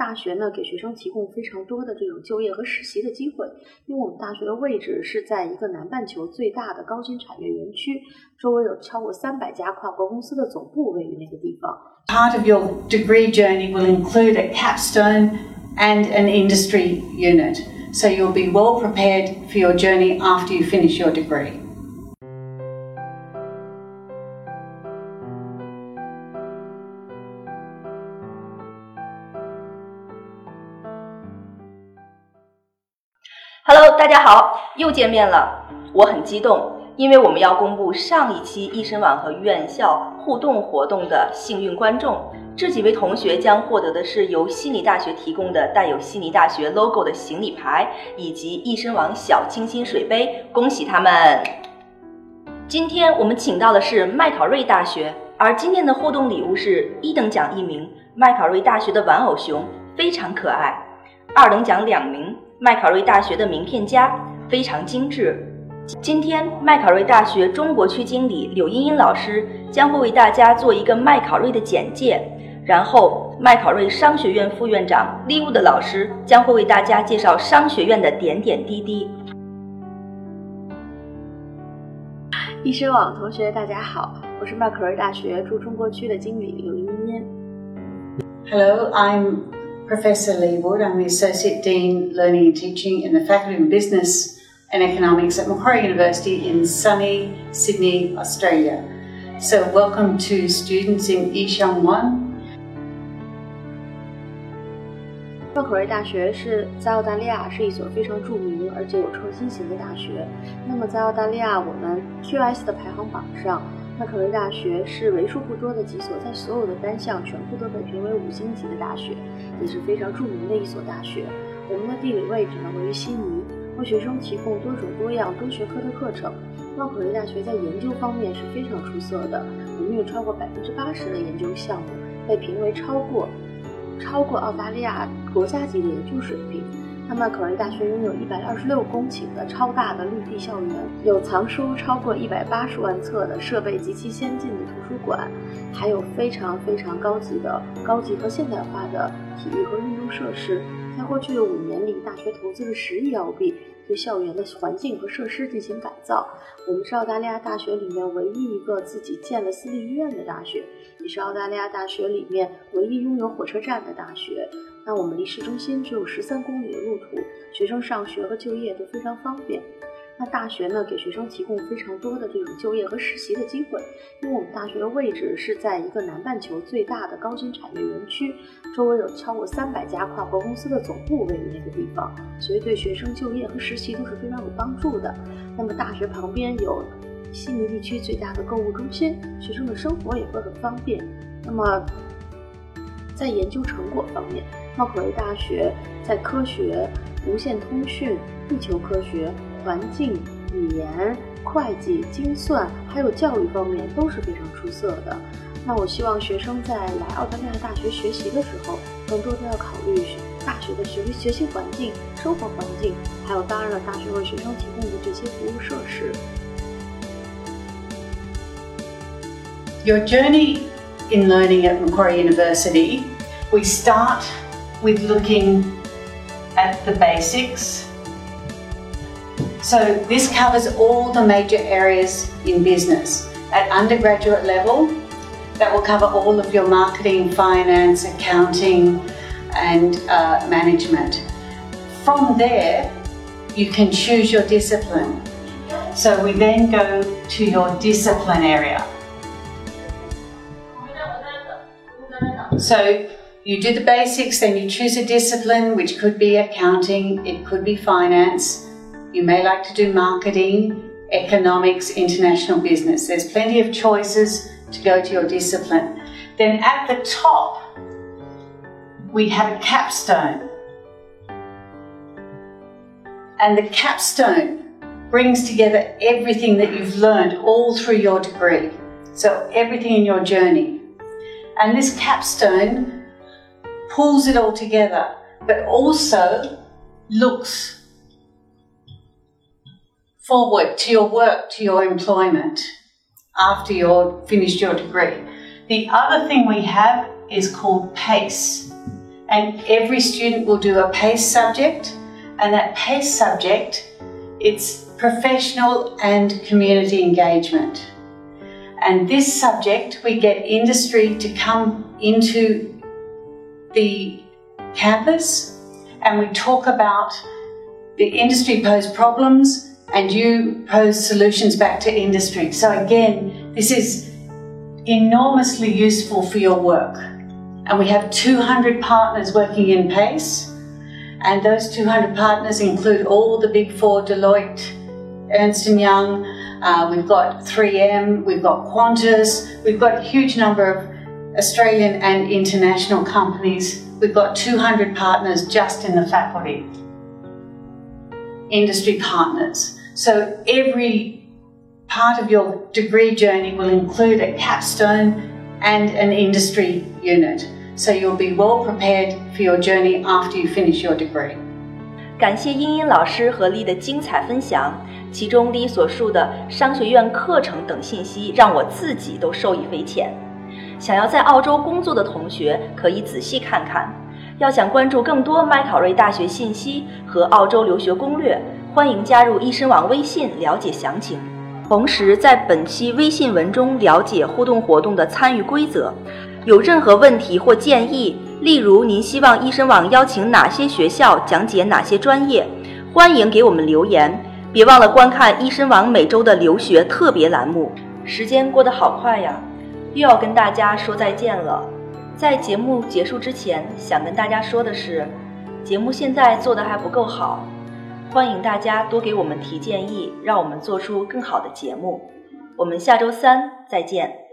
大学呢，给学生提供非常多的这种就业和实习的机会，因为我们大学的位置是在一个南半球最大的高新产业园区，周围有超过三百家跨国公司的总部位于那个地方。Part of your degree journey will include a capstone and an industry unit, so you'll be well prepared for your journey after you finish your degree. Hello，大家好，又见面了，我很激动，因为我们要公布上一期易生网和院校互动活动的幸运观众。这几位同学将获得的是由悉尼大学提供的带有悉尼大学 logo 的行李牌，以及易生网小清新水杯，恭喜他们！今天我们请到的是麦考瑞大学，而今天的互动礼物是一等奖一名麦考瑞大学的玩偶熊，非常可爱；二等奖两名。麦考瑞大学的名片夹非常精致。今天，麦考瑞大学中国区经理柳茵茵老师将会为大家做一个麦考瑞的简介，然后麦考瑞商学院副院长利物的老师将会为大家介绍商学院的点点滴滴。易申网同学，大家好，我是麦考瑞大学驻中国区的经理柳茵茵。Hello, I'm. Professor Lee Wood. I'm the Associate Dean, Learning and Teaching in the Faculty of Business and Economics at Macquarie University in sunny Sydney, Australia. So, welcome to students in Yishang Wan. 麦考瑞大学是在澳大利亚是一所非常著名而且有创新型的大学。那么在澳大利亚，我们 QS 的排行榜上，麦考瑞大学是为数不多的几所在所有的单项全部都被评为五星级的大学。也是非常著名的一所大学。我们的地理位置呢位于悉尼，为学生提供多种多样多学科的课程。麦考瑞大学在研究方面是非常出色的，我们有超过百分之八十的研究项目被评为超过超过澳大利亚国家级的研究水平。麦考瑞大学拥有一百二十六公顷的超大的绿地校园，有藏书超过一百八十万册的设备极其先进的图书馆，还有非常非常高级的高级和现代化的体育和运动设施。在过去的五年里，大学投资了十亿澳币，对校园的环境和设施进行改造。我们是澳大利亚大学里面唯一一个自己建了私立医院的大学，也是澳大利亚大学里面唯一拥有火车站的大学。那我们离市中心只有十三公里的路途，学生上学和就业都非常方便。那大学呢，给学生提供非常多的这种就业和实习的机会，因为我们大学的位置是在一个南半球最大的高新产业园区，周围有超过三百家跨国公司的总部位于那个地方，所以对学生就业和实习都是非常有帮助的。那么大学旁边有悉尼地区最大的购物中心，学生的生活也会很方便。那么在研究成果方面，麦考瑞大学在科学、无线通讯、地球科学、环境、语言、会计、精算还有教育方面都是非常出色的。那我希望学生在来澳大利亚大学学习的时候，更多的要考虑大学的学学习环境、生活环境，还有当然了，大学为学生提供的这些服务设施。Your journey in learning at Macquarie University, we start with looking at the basics. So, this covers all the major areas in business. At undergraduate level, that will cover all of your marketing, finance, accounting, and uh, management. From there, you can choose your discipline. So, we then go to your discipline area. So, you do the basics, then you choose a discipline, which could be accounting, it could be finance. You may like to do marketing, economics, international business. There's plenty of choices to go to your discipline. Then at the top, we have a capstone. And the capstone brings together everything that you've learned all through your degree. So, everything in your journey. And this capstone pulls it all together, but also looks forward to your work, to your employment after you've finished your degree. The other thing we have is called PACE, and every student will do a PACE subject, and that PACE subject, it's professional and community engagement. And this subject, we get industry to come into the campus and we talk about the industry pose problems and you pose solutions back to industry. So again, this is enormously useful for your work. And we have 200 partners working in PACE, and those 200 partners include all the big four Deloitte, Ernst & Young, uh, we've got 3M, we've got Qantas, we've got a huge number of Australian and international companies. We've got 200 partners just in the faculty, industry partners. So every part of your degree journey will include a capstone and an industry unit. So you'll be well prepared for your journey after you finish your degree. 感谢茵茵老师和丽的精彩分享，其中丽所述的商学院课程等信息，让我自己都受益匪浅。 想要在澳洲工作的同学可以仔细看看。要想关注更多麦考瑞大学信息和澳洲留学攻略，欢迎加入医申网微信了解详情。同时，在本期微信文中了解互动活动的参与规则。有任何问题或建议，例如您希望医申网邀请哪些学校讲解哪些专业，欢迎给我们留言。别忘了观看医申网每周的留学特别栏目。时间过得好快呀，又要跟大家说再见了。在节目结束之前，想跟大家说的是，节目现在做的还不够好，欢迎大家多给我们提建议，让我们做出更好的节目。我们下周三再见。